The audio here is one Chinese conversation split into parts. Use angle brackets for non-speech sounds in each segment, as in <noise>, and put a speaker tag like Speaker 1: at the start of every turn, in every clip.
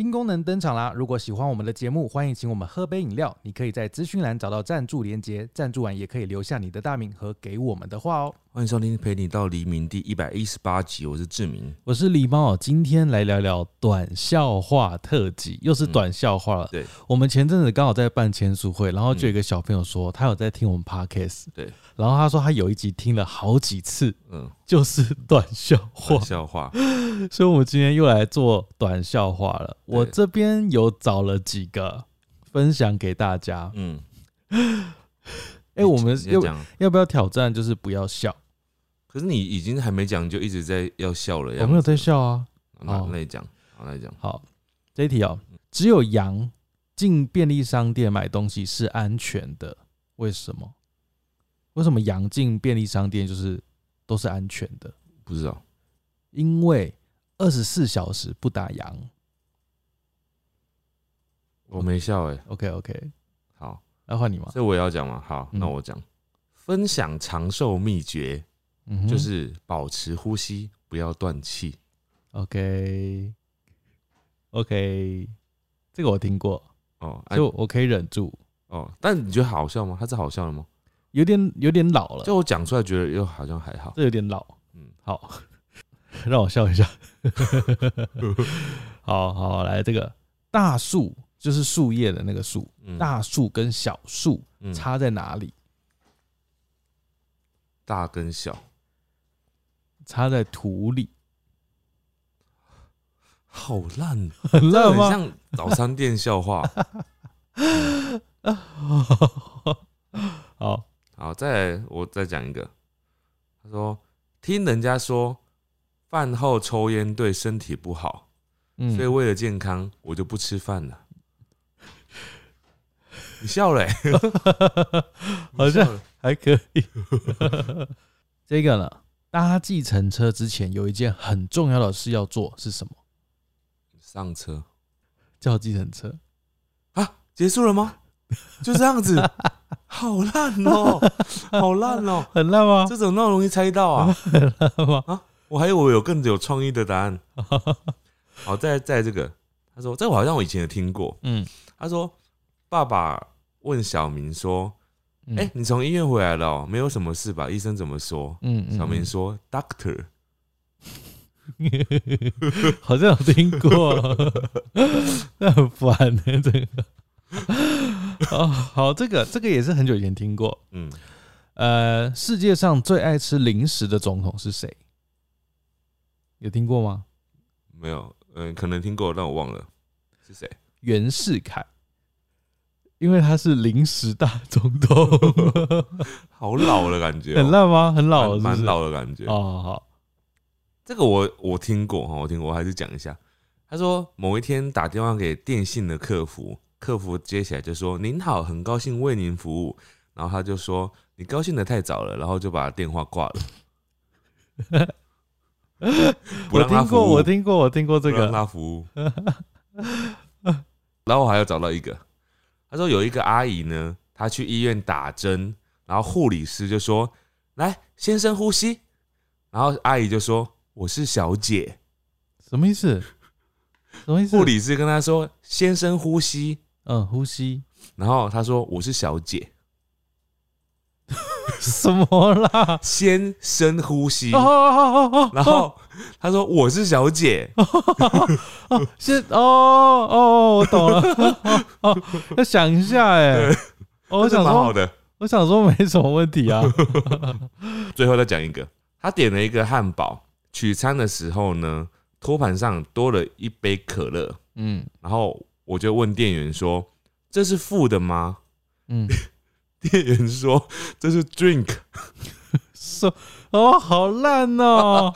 Speaker 1: 新功能登场啦！如果喜欢我们的节目，欢迎请我们喝杯饮料。你可以在资讯栏找到赞助连接，赞助完也可以留下你的大名和给我们的话哦。
Speaker 2: 欢迎收听《陪你到黎明》第一百一十八集，我是志明。
Speaker 1: 我是狸猫，今天来聊聊短笑话特辑，又是短笑话了。
Speaker 2: 对，
Speaker 1: 我们前阵子刚好在办签书会，然后就有一个小朋友说他有在听我们 podcast，
Speaker 2: 对，
Speaker 1: 然后他说他有一集听了好几次，
Speaker 2: 嗯，
Speaker 1: 就是短笑话。
Speaker 2: 短，笑话，<laughs>
Speaker 1: 所以我们今天又来做短笑话了。我这边有找了几个分享给大家。
Speaker 2: 嗯，<laughs>
Speaker 1: 哎、我们要
Speaker 2: 讲，
Speaker 1: 要不要挑战？就是不要笑，
Speaker 2: 可是你已经还没讲，就一直在要笑了呀。
Speaker 1: 我没有在笑啊。
Speaker 2: 那
Speaker 1: 哦
Speaker 2: 那你讲，好，那你讲，
Speaker 1: 好，这一题哦，只有羊进便利商店买东西是安全的，为什么？为什么羊进便利商店就是都是安全的？
Speaker 2: 不知道，
Speaker 1: 因为二十四小时不打烊。
Speaker 2: 我没笑哎。
Speaker 1: OK OK，
Speaker 2: 好，
Speaker 1: 那换你吗？
Speaker 2: 这我也要讲嘛。好，
Speaker 1: 嗯
Speaker 2: 那我讲，分享长寿秘诀
Speaker 1: 嗯
Speaker 2: 就是保持呼吸，不要断气。
Speaker 1: OK OK，这个我听过，
Speaker 2: 哦，哎
Speaker 1: 就我可以忍住，
Speaker 2: 哦，但你觉得好笑吗？它是好笑的吗？
Speaker 1: 有点有点老了，
Speaker 2: 就我讲出来，觉得又好像还好。
Speaker 1: 这有点老。
Speaker 2: 嗯，
Speaker 1: 好，<laughs> 让我笑一下。<laughs> 好好来，这个大树就是树叶的那个树，
Speaker 2: 嗯
Speaker 1: 大树跟小树
Speaker 2: 嗯
Speaker 1: 差在哪里？
Speaker 2: 大跟小，
Speaker 1: 插在土里，
Speaker 2: 好烂，<laughs>
Speaker 1: 很烂吗？
Speaker 2: 像早餐店笑话。<laughs>
Speaker 1: 好，
Speaker 2: 好，再来我再讲一个。他说，听人家说饭后抽烟对身体不好，
Speaker 1: 嗯
Speaker 2: 所以为了健康，我就不吃饭了。<laughs> 你笑了、欸，
Speaker 1: 好像还可以。<laughs> 这个呢，搭计程车之前有一件很重要的事要做，是什么？
Speaker 2: 上车
Speaker 1: 叫计程车。
Speaker 2: 啊，结束了吗？就这样子，<laughs> 好烂哦、好烂哦、
Speaker 1: 很烂吗？
Speaker 2: 这种那么容易猜到啊？
Speaker 1: 很烂吗？
Speaker 2: 啊我还以为有更有创意的答案。好，在在这个，他说这个我好像我以前也听过。
Speaker 1: 嗯，
Speaker 2: 他说爸爸问小明说：“
Speaker 1: 嗯
Speaker 2: 哎、你从医院回来了、哦，没有什么事吧？医生怎么说？”
Speaker 1: 嗯嗯
Speaker 2: 小明说：“Doctor。<laughs>
Speaker 1: 好像有听过，<laughs> 那很烦呢、这个。哦，好，这个这个也是很久以前听过。”
Speaker 2: 嗯，
Speaker 1: 呃，世界上最爱吃零食的总统是谁？有听过吗？
Speaker 2: 没有，嗯、可能听过，但我忘了是谁。
Speaker 1: 袁世凯，因为他是临时大总统，<laughs>
Speaker 2: 好老的感觉、哦，
Speaker 1: 很烂吗？很老了是是，
Speaker 2: 蛮蛮老的感觉。
Speaker 1: 哦，好好，
Speaker 2: 这个我我听过哈，我听过，我还是讲一下。他说某一天打电话给电信的客服，客服接起来就说：“您好，很高兴为您服务。”然后他就说：“你高兴的太早了。”然后就把电话挂了。<laughs> 不
Speaker 1: 我听过，我听过，我听过这
Speaker 2: 个让
Speaker 1: 个，
Speaker 2: 他服务。然后我还要找到一个，他说有一个阿姨呢，她去医院打针，然后护理师就说：“来，先生呼吸。”然后阿姨就说：“我是小姐。”
Speaker 1: 什么意思？什么意思？
Speaker 2: 护理师跟他说：“先生呼吸。
Speaker 1: 嗯，呼吸”
Speaker 2: 然后他说：“我是小姐，<laughs>
Speaker 1: 什么啦？
Speaker 2: 先深呼吸。然后他说：“我是小姐。
Speaker 1: 是 <laughs> 哦哦，我懂了。<laughs> 哦想一下哎、我想说，
Speaker 2: 蛮好的。
Speaker 1: 我想说没什么问题啊。
Speaker 2: 最后再讲一个，他点了一个汉堡，取餐的时候呢，托盘上多了一杯可乐，
Speaker 1: 嗯
Speaker 2: 然后我就问店员说：“这是付的吗
Speaker 1: 嗯，？”
Speaker 2: 店员说：“这是 drink。
Speaker 1: 说哦，好烂哦。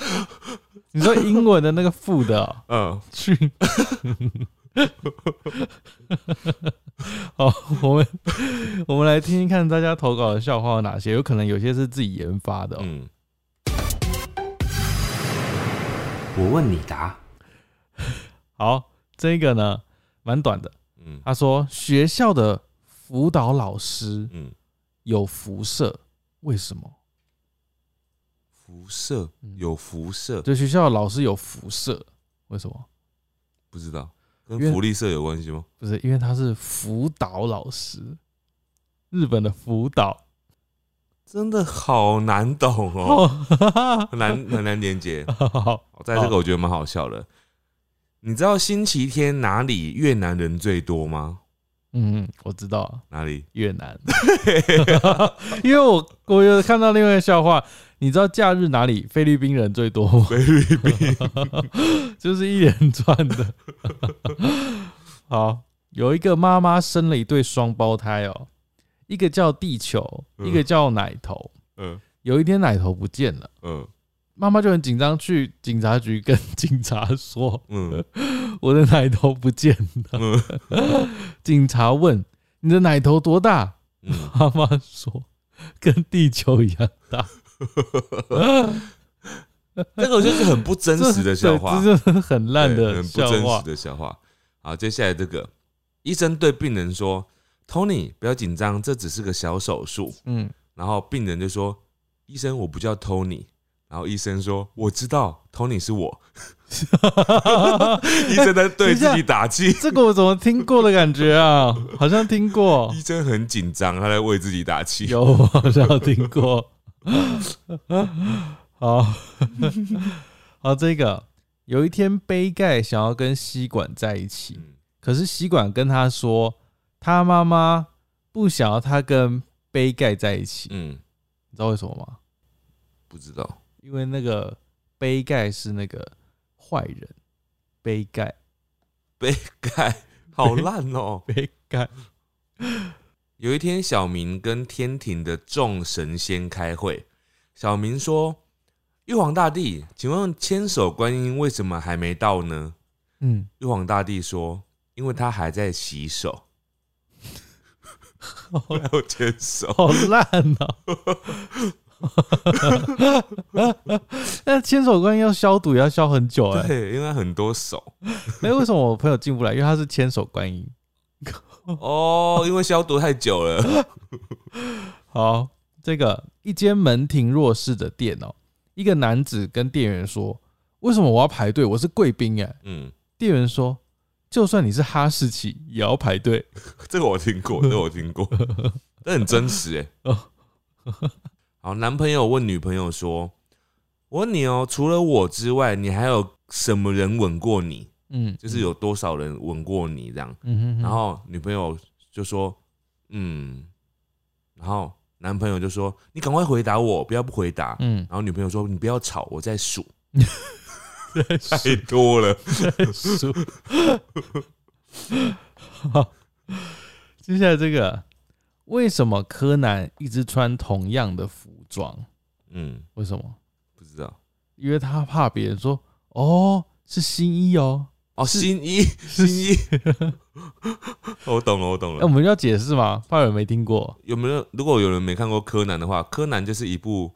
Speaker 1: 你说英文的那个 food，、哦”
Speaker 2: 嗯，
Speaker 1: 去。<laughs> 好，我们我们来听听看大家投稿的笑话有哪些，有可能有些是自己研发的、哦。
Speaker 2: 嗯，
Speaker 3: 我问你答，
Speaker 1: 好，这个呢蛮短的。
Speaker 2: 嗯
Speaker 1: 他说学校的辅导老师
Speaker 2: 嗯，
Speaker 1: 有辐射，为什么？
Speaker 2: 辐射
Speaker 1: 嗯
Speaker 2: 有辐射，
Speaker 1: 就学校的老师有辐射，为什么？
Speaker 2: 不知道。
Speaker 1: 因为
Speaker 2: 跟福利社有关系吗？
Speaker 1: 不是因为他是辅导老师，日本的辅导
Speaker 2: 真的好难懂哦，
Speaker 1: 哦，<laughs>
Speaker 2: 很难很难连接。
Speaker 1: 好
Speaker 2: 在这个我觉得蛮好笑的。你知道星期天哪里越南人最多吗？
Speaker 1: 嗯，我知道
Speaker 2: 哪里？
Speaker 1: 越南，<laughs> 因为我我有看到另外一个笑话，你知道假日哪里菲律宾人最多吗？
Speaker 2: 菲律宾。<laughs>
Speaker 1: 就是一连串的。好，有一个妈妈生了一对双胞胎哦，一个叫地球，
Speaker 2: 嗯
Speaker 1: 一个叫奶头。
Speaker 2: 嗯
Speaker 1: 有一天奶头不见了，
Speaker 2: 嗯
Speaker 1: 妈妈就很紧张，去警察局跟 <laughs> 警察说
Speaker 2: 嗯：“
Speaker 1: 我的奶头不见了。
Speaker 2: 嗯” <laughs>
Speaker 1: 警察问：“你的奶头多大？”
Speaker 2: 嗯，
Speaker 1: 妈妈说：“跟地球一样大。<laughs>
Speaker 2: 这个就是很不真实的笑话，<laughs>
Speaker 1: 这是很烂的
Speaker 2: 对很不真实。的笑话。好，接下来这个医生对病人说：“Tony，不要紧张，这只是个小手术。
Speaker 1: 嗯，”
Speaker 2: 然后病人就说：“医生，我不叫 Tony。”然后医生说：“我知道，Tony 是我。<laughs> ”医生在对自己打气。
Speaker 1: 这个我怎么听过的感觉啊？好像听过
Speaker 2: 医，生很紧张，他在为自己打气。
Speaker 1: 有我好像有听过。好，好，这个有一天杯盖想要跟吸管在一起，
Speaker 2: 嗯
Speaker 1: 可是吸管跟他说，他妈妈不想要他跟杯盖在一起，
Speaker 2: 嗯，
Speaker 1: 你知道为什么吗？
Speaker 2: 不知道。
Speaker 1: 因为那个杯盖是那个坏人，杯盖，<laughs>
Speaker 2: 杯盖好烂哦。<laughs>
Speaker 1: 杯盖，
Speaker 2: 有一天，小明跟天庭的众神仙开会。小明说：“玉皇大帝，请问千手观音为什么还没到呢
Speaker 1: 嗯，？”
Speaker 2: 玉皇大帝说：“因为他还在洗手，<laughs> 好有牵手。
Speaker 1: 好烂哦、<laughs> 那千手观音要消毒也要消很久哎、
Speaker 2: 对，因为很多手
Speaker 1: 哎、为什么我朋友进不来？因为他是千手观音。
Speaker 2: 哦，因为消毒太久了。<laughs>
Speaker 1: 好，这个一间门庭若市的店哦，一个男子跟店员说：“为什么我要排队？我是贵宾哎。
Speaker 2: 嗯，”
Speaker 1: 店员说：“就算你是哈士奇，也要排队。<laughs>
Speaker 2: 这个我听过，这个我听过，这很真实哎。
Speaker 1: 哦
Speaker 2: 好，男朋友问女朋友说：“我问你哦，除了我之外，你还有什么人吻过你？”
Speaker 1: 嗯，
Speaker 2: 就是有多少人吻过你这样。
Speaker 1: 嗯哼哼，
Speaker 2: 然后女朋友就说：“嗯。”然后男朋友就说：“你赶快回答我，不要不回答。”
Speaker 1: 嗯，
Speaker 2: 然后女朋友说：“你不要吵，我在数。
Speaker 1: 在”
Speaker 2: 太多了。
Speaker 1: 数。好，<laughs> 接下来这个，为什么柯南一直穿同样的服装？
Speaker 2: 嗯，
Speaker 1: 为什么？
Speaker 2: 不知道。
Speaker 1: 因为他怕别人说：“哦，是新一哦。
Speaker 2: 哦，新一，新一。<laughs> 我懂了，我懂
Speaker 1: 哎、
Speaker 2: 了
Speaker 1: 我。们要解释吗？怕有人没听过。
Speaker 2: 有没有？如果有人没看过柯南的话，柯南就是一部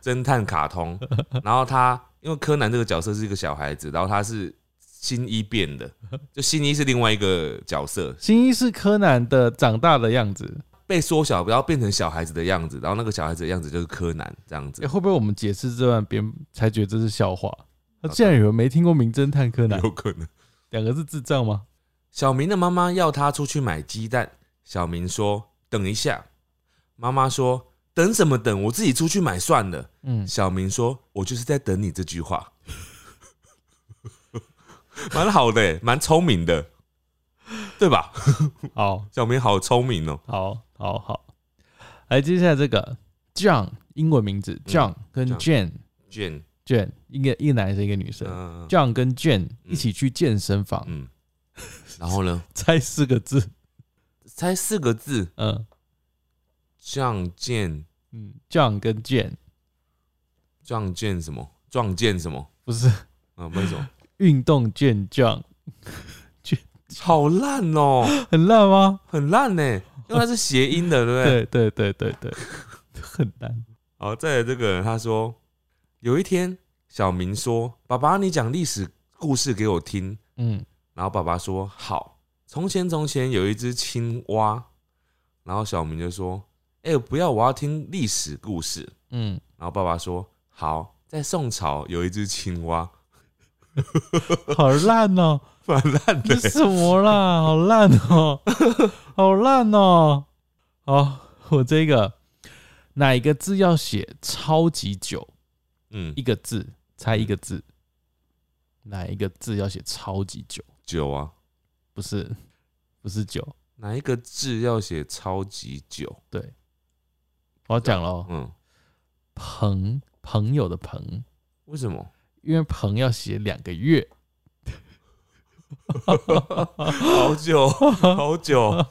Speaker 2: 侦探卡通。<laughs> 然后他因为柯南这个角色是一个小孩子，然后他是新一变的，就新一是另外一个角色，
Speaker 1: 新一是柯南的长大的样子。
Speaker 2: 被缩小，不要变成小孩子的样子，然后那个小孩子的样子就是柯南这样子
Speaker 1: 哎、。会不会我们解释这段，别人才觉得这是笑话？那竟然有人没听过《名侦探柯南》，
Speaker 2: 有可能。
Speaker 1: 两个是智障吗？
Speaker 2: 小明的妈妈要他出去买鸡蛋，小明说：“等一下。”妈妈说：“等什么等？我自己出去买算了。”
Speaker 1: 嗯，
Speaker 2: 小明说：“我就是在等你这句话。<laughs> ”蛮好的欸，蛮聪明的，对吧？<laughs>
Speaker 1: 好，
Speaker 2: 小明好聪明哦。
Speaker 1: 好，好，好。来，接下来这个 John 英文名字 John 跟
Speaker 2: John
Speaker 1: Jane Jane，Jane 一个一个男生一个女生
Speaker 2: 嗯
Speaker 1: ，John 跟 Jane 一起去健身房，
Speaker 2: 嗯，然后呢？<laughs>
Speaker 1: 猜四个字，<laughs>
Speaker 2: 猜四个字，
Speaker 1: 嗯
Speaker 2: 撞见
Speaker 1: 嗯，John 跟 Jane
Speaker 2: 撞见什么？撞见什么？
Speaker 1: 不是
Speaker 2: 嗯，为什么？
Speaker 1: 运动健将，
Speaker 2: 好烂哦，
Speaker 1: 很烂吗？
Speaker 2: 很烂呢，因为它是谐音的，对不对？<laughs>
Speaker 1: 对对对对对，很烂。
Speaker 2: 好，再来这个人，他说有一天，小明说：“爸爸，你讲历史故事给我听。
Speaker 1: 嗯”
Speaker 2: 然后爸爸说：“好。”从前从前有一只青蛙，然后小明就说：“哎、不要，我要听历史故事。
Speaker 1: 嗯，”
Speaker 2: 然后爸爸说：“好。”在宋朝有一只青蛙，<laughs>
Speaker 1: 好烂哦、
Speaker 2: 蛮烂的
Speaker 1: 这。什么啦？好烂哦、好烂哦、好，我这个哪一个字要写超级久？
Speaker 2: 嗯
Speaker 1: 一，个字，猜一个字，哪一个字要写超级久？
Speaker 2: 久啊，
Speaker 1: 不是，不是久。
Speaker 2: 哪一个字要写超级久？
Speaker 1: 对，我要讲了哦，
Speaker 2: 嗯，
Speaker 1: 朋朋友的朋，
Speaker 2: 为什么？
Speaker 1: 因为朋要写两个月。
Speaker 2: 好久，好久。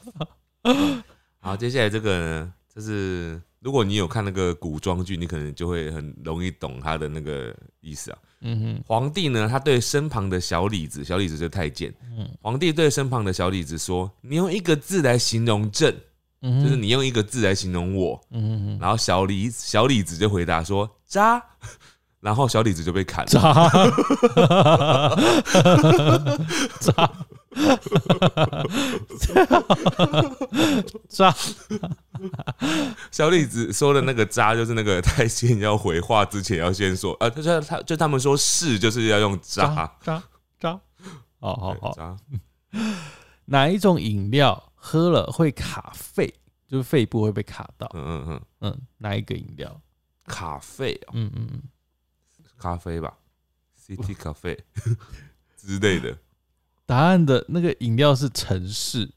Speaker 2: 好，接下来这个呢，就是如果你有看那个古装剧，你可能就会很容易懂他的那个意思啊。
Speaker 1: 嗯哼，
Speaker 2: 皇帝呢，他对身旁的小李子，小李子就是太监，
Speaker 1: 嗯
Speaker 2: 皇帝对身旁的小李子说：“你用一个字来形容朕，就是你用一个字来形容我。”
Speaker 1: 嗯哼哼，
Speaker 2: 然后小李小李子就回答说：“渣。”然后小李子就被砍了。
Speaker 1: 渣渣渣，
Speaker 2: 小李子说的那个“渣”，就是那个太监要回话之前要先说，呃，他说他就他们说是就是要用“渣。
Speaker 1: 渣渣渣，好”，好好，
Speaker 2: 渣。<laughs>
Speaker 1: 哪一种饮料喝了会卡肺？就是肺部会被卡到。
Speaker 2: 嗯嗯嗯，
Speaker 1: 嗯，哪一个饮料？
Speaker 2: 卡肺哦，
Speaker 1: 嗯嗯嗯，
Speaker 2: 咖啡吧，<laughs> City 咖啡 <laughs> 之类的，
Speaker 1: 答案的那个饮料是城市，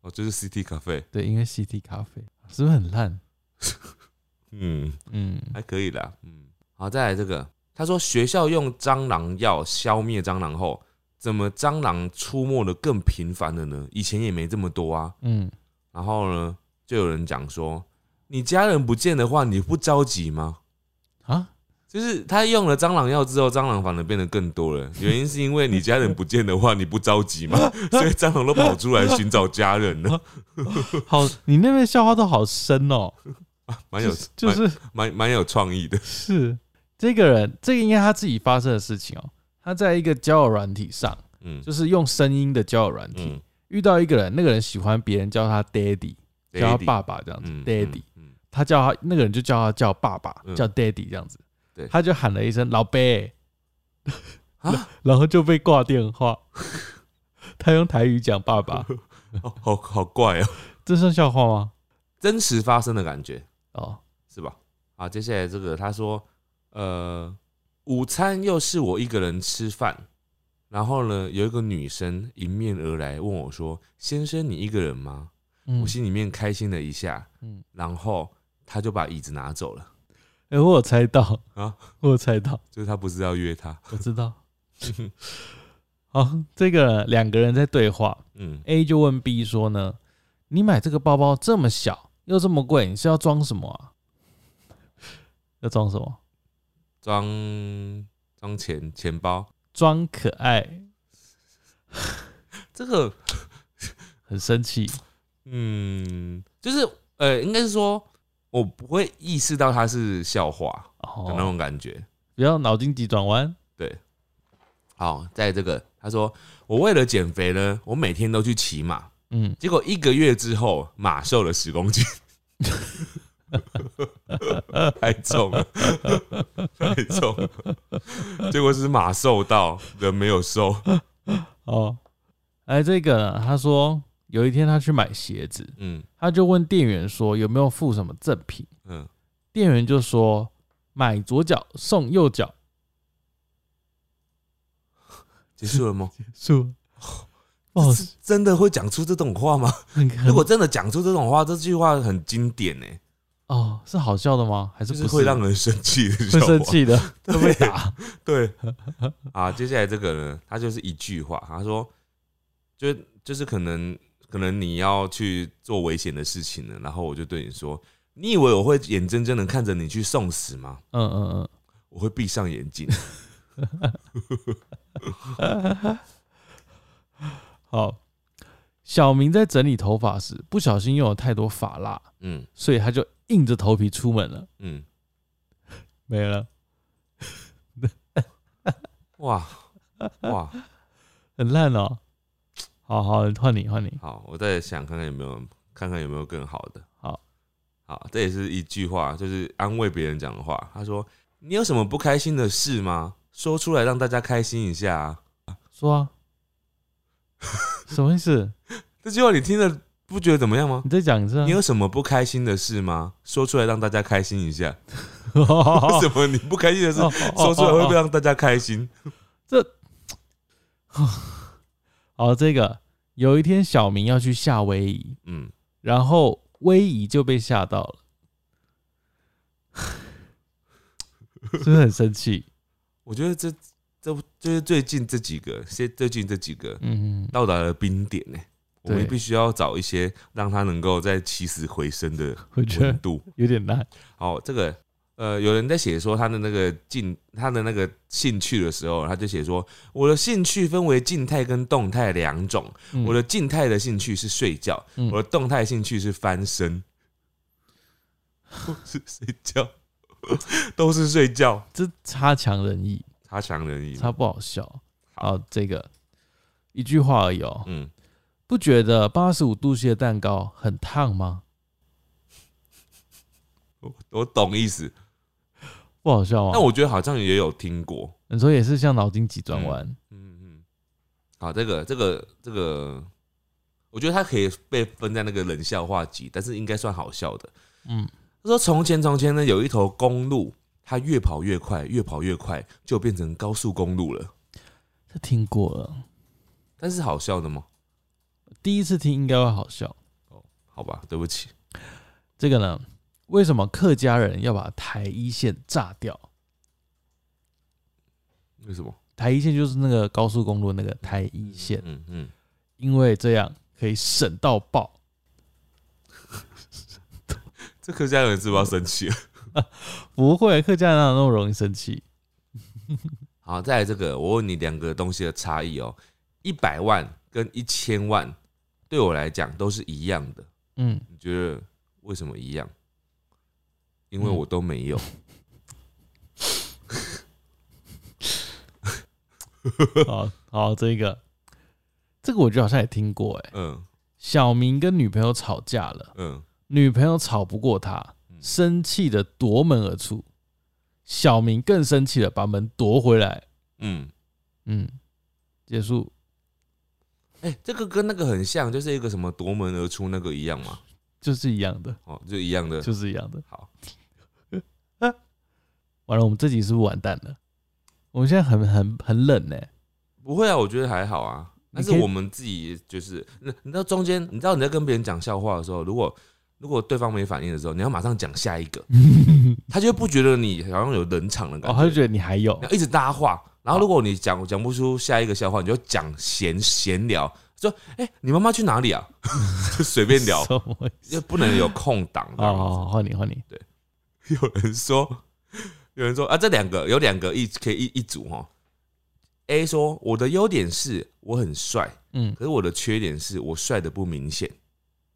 Speaker 2: 哦，就是 City 咖啡，
Speaker 1: 对，因为 City 咖啡是不是很烂？<laughs>
Speaker 2: 嗯，
Speaker 1: 嗯，
Speaker 2: 还可以啦，嗯，好，再来这个，他说学校用蟑螂药消灭蟑螂后，怎么蟑螂出没的更频繁了呢？以前也没这么多啊，
Speaker 1: 嗯，
Speaker 2: 然后呢，就有人讲说，你家人不见的话，你不着急吗？
Speaker 1: 啊，
Speaker 2: 就是他用了蟑螂药之后，蟑螂反而变得更多了。原因是因为你家人不见的话，你不着急嘛？<laughs> 所以蟑螂都跑出来寻找家人了，
Speaker 1: 好，你那边笑话都好深哦，<laughs>
Speaker 2: 蛮有
Speaker 1: 就是
Speaker 2: 蛮蛮有创意的。
Speaker 1: 是这个人，这个应该他自己发生的事情哦。他在一个交友软体上，
Speaker 2: 嗯
Speaker 1: 就是用声音的交友软体，
Speaker 2: 嗯，
Speaker 1: 遇到一个人，那个人喜欢别人叫他 daddy，叫他爸爸这样子
Speaker 2: 嗯
Speaker 1: ，daddy。
Speaker 2: 嗯嗯
Speaker 1: 他叫他那个人就叫他叫爸爸，
Speaker 2: 嗯
Speaker 1: 叫 daddy 这样子。
Speaker 2: 对
Speaker 1: 他就喊了一声老贝，
Speaker 2: 啊，<laughs>
Speaker 1: 然后就被挂电话。<laughs> 他用台语讲爸爸，
Speaker 2: 好好好怪哦，
Speaker 1: 这算笑话吗？
Speaker 2: 真实发生的感觉
Speaker 1: 哦，
Speaker 2: 是吧？好，接下来这个他说，呃，午餐又是我一个人吃饭，然后呢，有一个女生迎面而来问我说：“先生，你一个人吗？”
Speaker 1: 嗯
Speaker 2: 我心里面开心了一下，
Speaker 1: 嗯，
Speaker 2: 然后他就把椅子拿走了。
Speaker 1: 哎，我有猜到
Speaker 2: 啊，<laughs>
Speaker 1: 我有猜到，
Speaker 2: 就是他不是要约他，
Speaker 1: 我知道。好，这个两个人在对话
Speaker 2: 嗯
Speaker 1: ，，A 就问 B 说呢：“你买这个包包这么小又这么贵，你是要装什么啊？<laughs> 要装什么？
Speaker 2: 装装钱钱包，
Speaker 1: 装可爱，
Speaker 2: 这个
Speaker 1: 很生气。
Speaker 2: 嗯，就是呃，应该是说我不会意识到它是笑话的那
Speaker 1: 哦，
Speaker 2: 种感觉。
Speaker 1: 不要脑筋急转弯。对。
Speaker 2: 好，在这个他说我为了减肥呢，我每天都去骑马，
Speaker 1: 嗯，
Speaker 2: 结果一个月之后马瘦了十公斤，<laughs> 太重了，太重了，结果是马瘦到人没有瘦，
Speaker 1: 哦，哎，这个他说有一天他去买鞋子，
Speaker 2: 嗯。
Speaker 1: 他就问店员说有没有附什么赠品，
Speaker 2: 嗯，
Speaker 1: 店员就说买左脚送右脚，<laughs>
Speaker 2: 结束了吗？
Speaker 1: 结束。<laughs> 哦，
Speaker 2: 是。真的会讲出这种话吗？如果真的讲出这种话，这句话很经典呢，
Speaker 1: 哦是好笑的吗？还是不
Speaker 2: 就是会让人生气的，
Speaker 1: 会生。气的，<laughs> 会被打？
Speaker 2: 对，啊，接下来这个呢，他就是一句话，他说，就就是可能可能你要去做危险的事情了，然后我就对你说，你以为我会眼睁睁的看着你去送死吗？
Speaker 1: 嗯嗯嗯
Speaker 2: 我会闭上眼睛。
Speaker 1: 嗯，<laughs> 好。小明在整理头发时，不小心用了太多发蜡，
Speaker 2: 嗯
Speaker 1: 所以他就硬着头皮出门了，
Speaker 2: 嗯，
Speaker 1: 没了，
Speaker 2: 哇哇，<laughs>
Speaker 1: 很烂哦。好好，换你，换你。
Speaker 2: 好，我再想看看有没有看看有没有更好的。
Speaker 1: 好，
Speaker 2: 好，这也是一句话，就是安慰别人讲的话。他说：“你有什么不开心的事吗？说出来让大家开心一下啊。
Speaker 1: 说啊，<laughs> 什么意思？
Speaker 2: 这句话你听了不觉得怎么样吗？
Speaker 1: 你再讲一次、啊。
Speaker 2: 你有什么不开心的事吗？说出来让大家开心一下。<laughs> 为什么你不开心的事
Speaker 1: 哦
Speaker 2: 说出来会不会让大家开心？
Speaker 1: 好，这个有一天小明要去夏威夷，
Speaker 2: 嗯，
Speaker 1: 然后威夷就被吓到了，<laughs> 是不是很生气？
Speaker 2: 我觉得这这就是最近这几个，现最近这几个
Speaker 1: 嗯，
Speaker 2: 到达了冰点呢、我们必须要找一些让他能够在起死回生的温度。
Speaker 1: 有点难。
Speaker 2: 好，这个呃，有人在写说他的那个静，他的那个兴趣的时候，他就写说，我的兴趣分为静态跟动态两种。
Speaker 1: 嗯
Speaker 2: 我的静态的兴趣是睡觉，
Speaker 1: 嗯
Speaker 2: 我的动态兴趣是翻身，<laughs> 都是睡觉，都是睡觉，
Speaker 1: 这差强人意，
Speaker 2: 差强人意。
Speaker 1: 差不好笑。好，这个一句话而已哦。
Speaker 2: 嗯，
Speaker 1: 不觉得八十五度 C 的蛋糕很烫吗？<laughs>
Speaker 2: 我我懂意思，
Speaker 1: 不好笑啊？
Speaker 2: 但我觉得好像也有听过。
Speaker 1: 你说也是像脑筋急转弯，
Speaker 2: 嗯嗯，好，这个这个这个，我觉得它可以被分在那个冷笑话集，但是应该算好笑的。
Speaker 1: 嗯，
Speaker 2: 他说从前从前呢，有一头公路，它越跑越快，越跑越快，就变成高速公路了。
Speaker 1: 这听过了，
Speaker 2: 但是好笑的吗？
Speaker 1: 第一次听应该会好笑。
Speaker 2: 哦好吧，对不起。
Speaker 1: 这个呢，为什么客家人要把台一线炸掉？
Speaker 2: 为什么？
Speaker 1: 台一线就是那个高速公路那个台一线，
Speaker 2: 嗯嗯，
Speaker 1: 因为这样可以省到爆。<laughs>
Speaker 2: 这客家人是不是要生气了？<laughs>
Speaker 1: 不会，客家人哪有那么容易生气？<laughs>
Speaker 2: 好，再来这个，我问你两个东西的差异哦。一百万跟一千万对我来讲都是一样的，
Speaker 1: 嗯，
Speaker 2: 你觉得为什么一样？因为
Speaker 1: 嗯
Speaker 2: 我都没有。<laughs>
Speaker 1: 好好，这个这个我觉得好像也听过，哎，
Speaker 2: 嗯
Speaker 1: 小明跟女朋友吵架了，
Speaker 2: 嗯，
Speaker 1: 女朋友吵不过他，
Speaker 2: 嗯
Speaker 1: 生气的夺门而出。小明更生气了，把门夺回来。
Speaker 2: 嗯，
Speaker 1: 嗯，结束。
Speaker 2: 哎、这个跟那个很像，就是一个什么夺门而出那个一样嘛？
Speaker 1: 就是一样的，
Speaker 2: 哦，就一样的。
Speaker 1: 就是一样的。
Speaker 2: 好，
Speaker 1: 完了，我们这集是不是完蛋了？我们现在很很很冷呢、
Speaker 2: 不会啊，我觉得还好啊。但是我们自己就是，那你知道中间，你知道你在跟别人讲笑话的时候，如果如果对方没反应的时候，你要马上讲下一个，<laughs> 他就不觉得你好像有冷场的感
Speaker 1: 哦，
Speaker 2: 觉，
Speaker 1: 他就觉得你还有
Speaker 2: 你要一直搭话。然后如果你讲讲不出下一个笑话，你就讲闲闲聊，说：“哎、你妈妈去哪里啊？” <laughs> 就随便聊？<laughs> 就不能有空档。这
Speaker 1: 哦，换你，换你。
Speaker 2: 有人说，有人说啊，这两个有两个一可以一一组哈。A 说我的优点是我很帅，
Speaker 1: 嗯
Speaker 2: 可是我的缺点是我帅的不明显。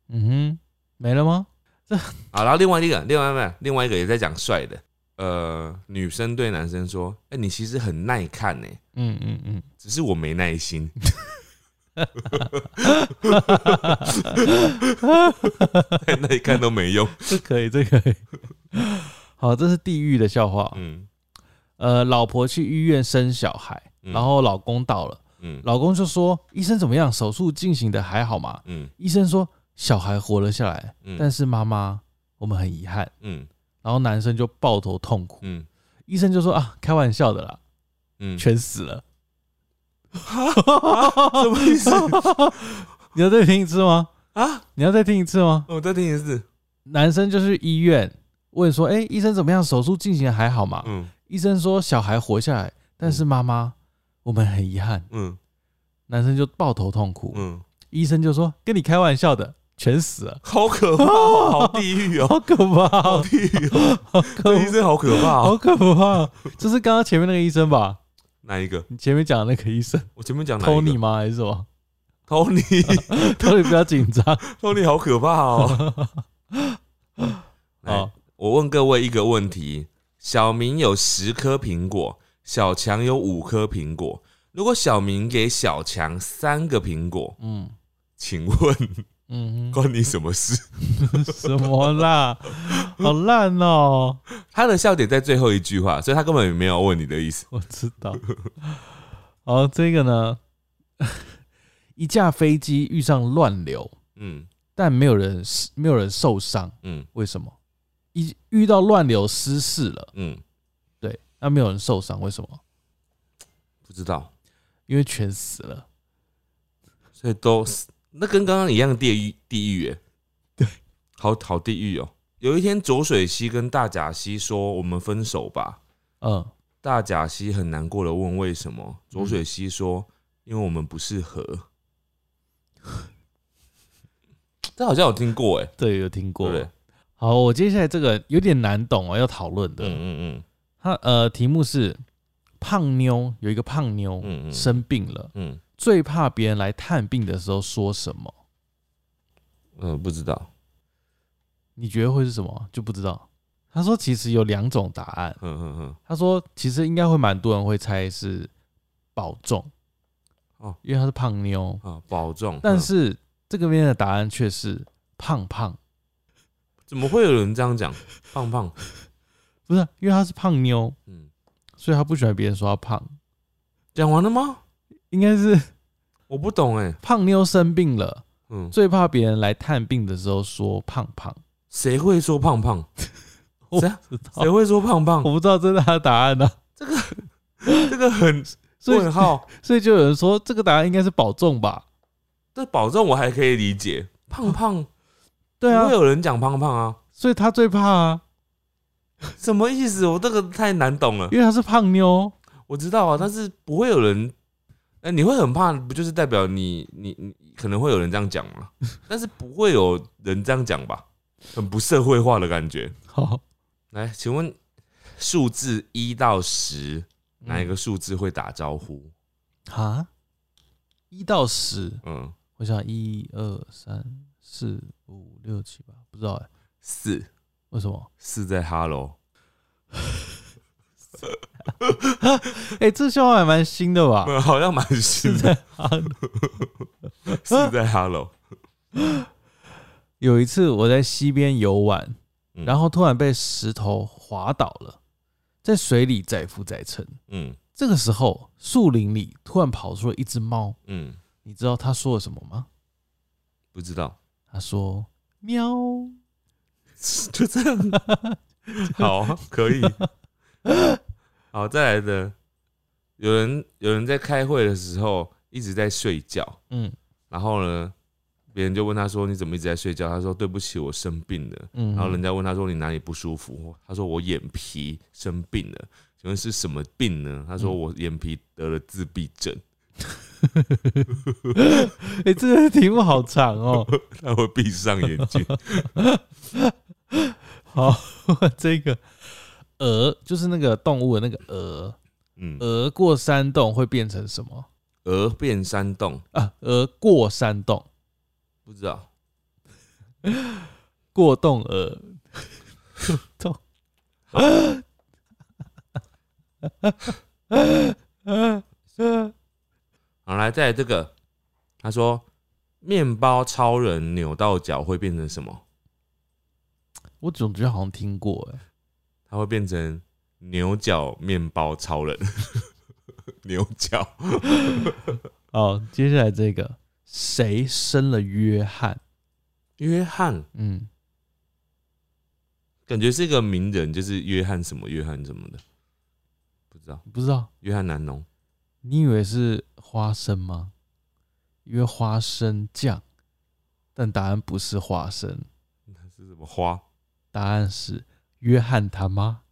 Speaker 1: 嗯哼，没了吗？
Speaker 2: 这 <laughs> 好，然后另外一个，另外一个，另外一个也在讲帅的。呃，女生对男生说：“哎、你其实很耐看呢，
Speaker 1: 嗯嗯嗯，
Speaker 2: 只是我没耐心。<laughs> ”再 <laughs> 耐看都没用。
Speaker 1: 这可以，这可以。好，这是地狱的笑话。
Speaker 2: 嗯
Speaker 1: 呃，老婆去医院生小孩，
Speaker 2: 嗯
Speaker 1: 然后老公到了，
Speaker 2: 嗯
Speaker 1: 老公就说：“医生怎么样？手术进行的还好吗
Speaker 2: 嗯？”
Speaker 1: 医生说：“小孩活了下来，
Speaker 2: 嗯
Speaker 1: 但是妈妈，我们很遗憾。
Speaker 2: 嗯”
Speaker 1: 然后男生就抱头痛哭，
Speaker 2: 嗯
Speaker 1: 医生就说：“啊，开玩笑的啦，
Speaker 2: 嗯，
Speaker 1: 全死了。<laughs>
Speaker 2: 什么意思 <laughs>
Speaker 1: 你要再听一次吗？
Speaker 2: 啊？
Speaker 1: 你要再听一次吗？
Speaker 2: 我再听一次。
Speaker 1: 男生就去医院问说：“哎、医生怎么样？手术进行的还好吗？”
Speaker 2: 嗯
Speaker 1: 医生说：“小孩活下来，但是妈妈，我们很遗憾。
Speaker 2: 嗯”
Speaker 1: 男生就抱头痛哭。
Speaker 2: 嗯，
Speaker 1: 医生就说：“跟你开玩笑的，全死了，
Speaker 2: 好可怕哦，<laughs> 好地狱哦，
Speaker 1: 好可怕哦，
Speaker 2: 好地狱哦，
Speaker 1: 好可
Speaker 2: 这医生好可怕
Speaker 1: 好
Speaker 2: 哦。
Speaker 1: 可怕哦！这是刚刚前面那个医生吧？
Speaker 2: 哪一个？
Speaker 1: 你前面讲的那个医生
Speaker 2: 我前面讲
Speaker 1: ，Tony 吗？还是什么？Tony，Tony？Tony <laughs> 不要紧张 <laughs>
Speaker 2: 好可怕哦。啊
Speaker 1: 哦，
Speaker 2: 我问各位一个问题：小明有十颗苹果，小强有五颗苹果。如果小明给小强三个苹果，
Speaker 1: 嗯
Speaker 2: 请问
Speaker 1: 嗯
Speaker 2: 关你什么事？<laughs>
Speaker 1: 什么啦？<laughs> 好烂哦！
Speaker 2: 他的笑点在最后一句话，所以他根本也没有问你的意思。
Speaker 1: 我知道。好，这个呢，<laughs> 一架飞机遇上乱流，
Speaker 2: 嗯
Speaker 1: 但没有人没有人受伤，
Speaker 2: 嗯
Speaker 1: 为什么？一遇到乱流失事了，
Speaker 2: 嗯，
Speaker 1: 对，那没有人受伤，为什么？
Speaker 2: 不知道，
Speaker 1: 因为全死了。
Speaker 2: 所以都死那跟刚刚一样地狱地狱耶，
Speaker 1: 对，
Speaker 2: 好好地狱哦。有一天，浊水溪跟大甲溪说：“我们分手吧。
Speaker 1: 嗯，”
Speaker 2: 大甲溪很难过的问：“为什么？”浊水溪说：“因为我们不适合。<laughs> ”这好像有听过哎，
Speaker 1: 对，有听过
Speaker 2: 对不。对？
Speaker 1: 好，我接下来这个有点难懂哦，要讨论的。
Speaker 2: 嗯嗯
Speaker 1: 它呃，题目是胖妞有一个胖妞
Speaker 2: 嗯嗯
Speaker 1: 生病了，
Speaker 2: 嗯
Speaker 1: 最怕别人来探病的时候说什么？
Speaker 2: 嗯，呃，不知道。
Speaker 1: 你觉得会是什么？就不知道。他说其实有两种答案。
Speaker 2: 嗯嗯嗯，
Speaker 1: 他说其实应该会蛮多人会猜是保重
Speaker 2: 哦，
Speaker 1: 因为他是胖妞，
Speaker 2: 啊，保重。嗯
Speaker 1: 但是这个边的答案却是胖胖，
Speaker 2: 怎么会有人这样讲？<laughs> 胖胖，
Speaker 1: 不是因为他是胖妞，
Speaker 2: 嗯，
Speaker 1: 所以他不喜欢别人说他胖，
Speaker 2: 讲完了吗？
Speaker 1: 应该是
Speaker 2: 我不懂哎。
Speaker 1: 胖妞生病了，
Speaker 2: 嗯，
Speaker 1: 最怕别人来探病的时候说胖胖。
Speaker 2: 谁会说胖胖？<laughs> 谁谁会说胖胖？
Speaker 1: 我不知道这是他的答案呢、
Speaker 2: 这个这
Speaker 1: 个很 <laughs>
Speaker 2: 问号。
Speaker 1: 所以就有人说这个答案应该是保重吧？
Speaker 2: 这保重我还可以理解，胖胖
Speaker 1: 对啊
Speaker 2: 不会，有人讲胖胖啊，
Speaker 1: 所以他最怕啊，
Speaker 2: 什么意思？我这个太难懂了。
Speaker 1: 因为他是胖妞。
Speaker 2: 我知道啊，但是不会有人，哎、你会很怕，不就是代表你你你可能会有人这样讲嘛？<laughs> 但是不会有人这样讲吧？很不社会化的感觉。
Speaker 1: 好，
Speaker 2: 来，请问数字一到十，哪一
Speaker 1: 个
Speaker 2: 个数字会打招呼？
Speaker 1: 啊？一到十，
Speaker 2: 嗯，
Speaker 1: 我想一二三四五六七八，不知道哎、
Speaker 2: 四
Speaker 1: 为什么？
Speaker 2: 四在 hello，<laughs>
Speaker 1: 哎、这笑话还蛮新的吧？
Speaker 2: 好像蛮新的，四在 hello。
Speaker 1: 有一次我在溪边游玩，
Speaker 2: 嗯
Speaker 1: 然后突然被石头滑倒了，在水里载浮载沉。
Speaker 2: 嗯
Speaker 1: 这个时候，树林里突然跑出了一只猫，
Speaker 2: 嗯，
Speaker 1: 你知道它说了什么吗？
Speaker 2: 不知道，
Speaker 1: 它说：“喵。<laughs>
Speaker 2: 就这样。<laughs> 好，可以。<laughs> 好，再来的，有人有人在开会的时候一直在睡觉，”
Speaker 1: 嗯
Speaker 2: 然后呢，别人就问他说：“你怎么一直在睡觉？”他说：“对不起，我生病了。”
Speaker 1: 嗯，
Speaker 2: 然后人家问他说：“你哪里不舒服？”他说：“我眼皮生病了。”请问是什么病呢？他说：“
Speaker 1: 嗯
Speaker 2: 我眼皮得了自闭症，<laughs>
Speaker 1: 哎、这个题目好长哦。<laughs>
Speaker 2: 他会闭上眼睛。<laughs>
Speaker 1: 好，这个鹅就是那个动物的那个鹅，”
Speaker 2: 嗯，
Speaker 1: 鹅过山洞会变成什么
Speaker 2: 鹅变山洞，
Speaker 1: 啊？鹅过山洞，
Speaker 2: 不知道。
Speaker 1: 过洞鹅，洞。
Speaker 2: 好，来再来这个，他说面包超人扭到脚会变成什么？
Speaker 1: 我总觉得好像听过哎、
Speaker 2: 他会变成牛角面包超人，牛角。<laughs>
Speaker 1: 哦，接下来这个谁生了约翰？
Speaker 2: 约翰
Speaker 1: 嗯，
Speaker 2: 感觉是一个名人，就是约翰什么约翰什么的，不知道。
Speaker 1: 不知道，
Speaker 2: 约翰南农，
Speaker 1: 你以为是花生吗？因为花生酱，但答案不是花生，那
Speaker 2: 是什么花？
Speaker 1: 答案是约翰他妈。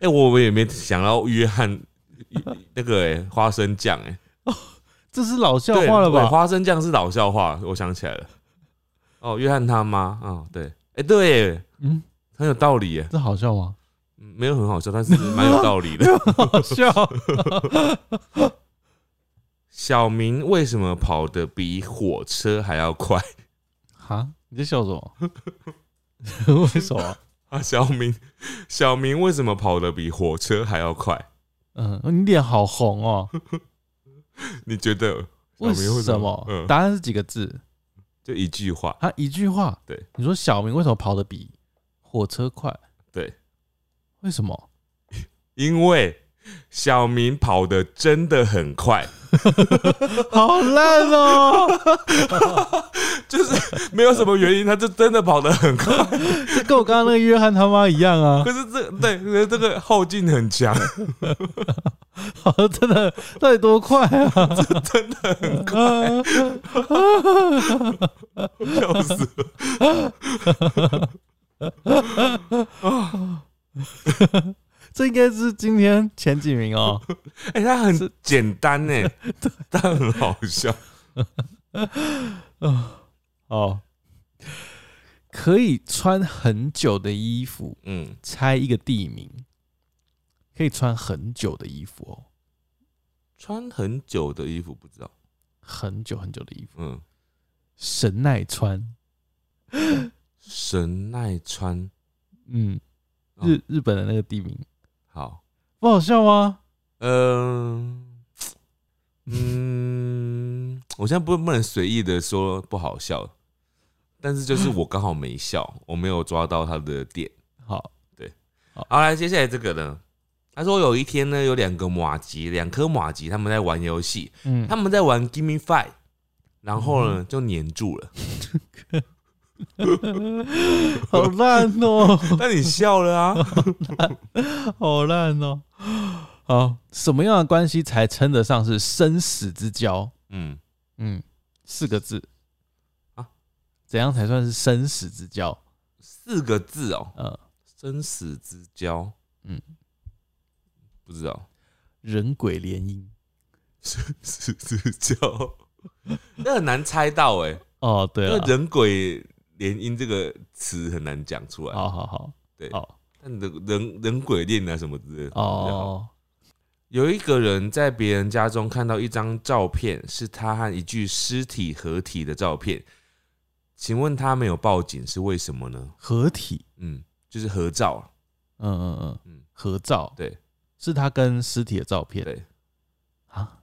Speaker 2: 哎、我我也没想到约翰那个哎、花生酱哎、
Speaker 1: 这是老笑话了吧？
Speaker 2: 花生酱是老笑话，我想起来了。哦，约翰他妈啊，对，哎、对耶，
Speaker 1: 嗯，
Speaker 2: 很有道理耶，
Speaker 1: 这好笑吗？
Speaker 2: 嗯没有很好笑，但是蛮有道理的。<laughs>
Speaker 1: 好笑。<laughs>
Speaker 2: 小明为什么跑得比火车还要快？
Speaker 1: 哈，你在笑什么？<laughs> 为什么？
Speaker 2: 啊，小明，小明为什么跑得比火车还要快？
Speaker 1: 嗯，你脸好红哦。
Speaker 2: 你觉得？小
Speaker 1: 为
Speaker 2: 明为
Speaker 1: 什么？
Speaker 2: 嗯，
Speaker 1: 答案是几个字？
Speaker 2: 就一句话，
Speaker 1: 啊，一句话。
Speaker 2: 对，
Speaker 1: 你说小明为什么跑得比火车快，
Speaker 2: 对，
Speaker 1: 为什么？<laughs>
Speaker 2: 因为小明跑得真的很快，<laughs>
Speaker 1: 好烂哦！<laughs>
Speaker 2: 就是没有什么原因，他就真的跑得很快。
Speaker 1: 这跟我刚刚那个约翰他妈一样啊！
Speaker 2: 可是这对可是这个后劲很强，
Speaker 1: 好，真的到底多快啊？
Speaker 2: 真的很快，笑死了。<laughs>
Speaker 1: 这应该是今天前几名哦。<laughs>
Speaker 2: 哎、他很简单呢，<laughs> 但很好笑。
Speaker 1: 哦，可以穿很久的衣服，
Speaker 2: 嗯，
Speaker 1: 猜一个地名，可以穿很久的衣服哦，
Speaker 2: 穿很久的衣服不知道。
Speaker 1: 很久很久的衣服。
Speaker 2: 嗯，
Speaker 1: 神奈川，
Speaker 2: 神奈川，
Speaker 1: 嗯，
Speaker 2: 哦
Speaker 1: 日日本的那个地名，
Speaker 2: 好，
Speaker 1: 不好笑吗？
Speaker 2: 嗯、嗯，我现在不不能随意的说不好笑，但是就是我刚好没笑，<laughs> 我没有抓到他的点。
Speaker 1: 好，对
Speaker 2: 好，来，接下来这个呢？他说有一天呢，有两个马吉，两颗马吉，他们在玩游戏，
Speaker 1: 嗯
Speaker 2: 他，们在玩 Give Me Five，然后呢就黏住了。<laughs> <laughs>
Speaker 1: 好烂哦，<laughs>
Speaker 2: 那你笑了啊？<laughs>
Speaker 1: 好烂哦。好，什么样的关系才称得上是生死之交？
Speaker 2: 嗯，
Speaker 1: 嗯，四个字
Speaker 2: 啊，
Speaker 1: 怎样才算是生死之交？
Speaker 2: 四个字哦，
Speaker 1: 嗯，
Speaker 2: 生死之交。
Speaker 1: 嗯，
Speaker 2: 不知道
Speaker 1: 人鬼联姻。
Speaker 2: 生死之交，那很难猜到哎、
Speaker 1: 哦，对了
Speaker 2: 因为，人鬼联姻这个词很难讲出来。
Speaker 1: 好好好，
Speaker 2: 对，
Speaker 1: 好。
Speaker 2: 但人人人鬼恋啊什么之类
Speaker 1: 哦，
Speaker 2: 有一个人在别人家中看到一张照片，是他和一具尸体合体的照片。请问他没有报警是为什么呢？
Speaker 1: 合体，
Speaker 2: 嗯，就是合照。啊。
Speaker 1: 嗯嗯嗯。
Speaker 2: 嗯，
Speaker 1: 合照，
Speaker 2: 对。
Speaker 1: 是他跟尸体的照片？
Speaker 2: 对。
Speaker 1: 啊。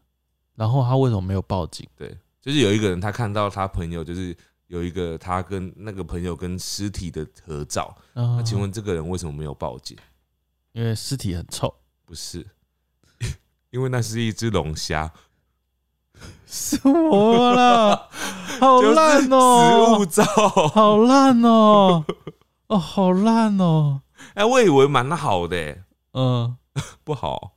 Speaker 1: 然后他为什么没有报警？
Speaker 2: 对，就是有一个人他看到他朋友，就是有一个他跟那个朋友跟尸体的合照。
Speaker 1: 那
Speaker 2: 那请，问这个人为什么没有报警？
Speaker 1: 因为尸体很臭，
Speaker 2: 不是，<laughs> 因为那是一只龙虾，
Speaker 1: 什么啦？<laughs> 好
Speaker 2: 就是
Speaker 1: 烂
Speaker 2: 食
Speaker 1: 哦
Speaker 2: 物！照。
Speaker 1: 好烂哦！哦，好烂哦！
Speaker 2: 哎，我以为蛮好的欸，
Speaker 1: 嗯，<laughs>
Speaker 2: 不好。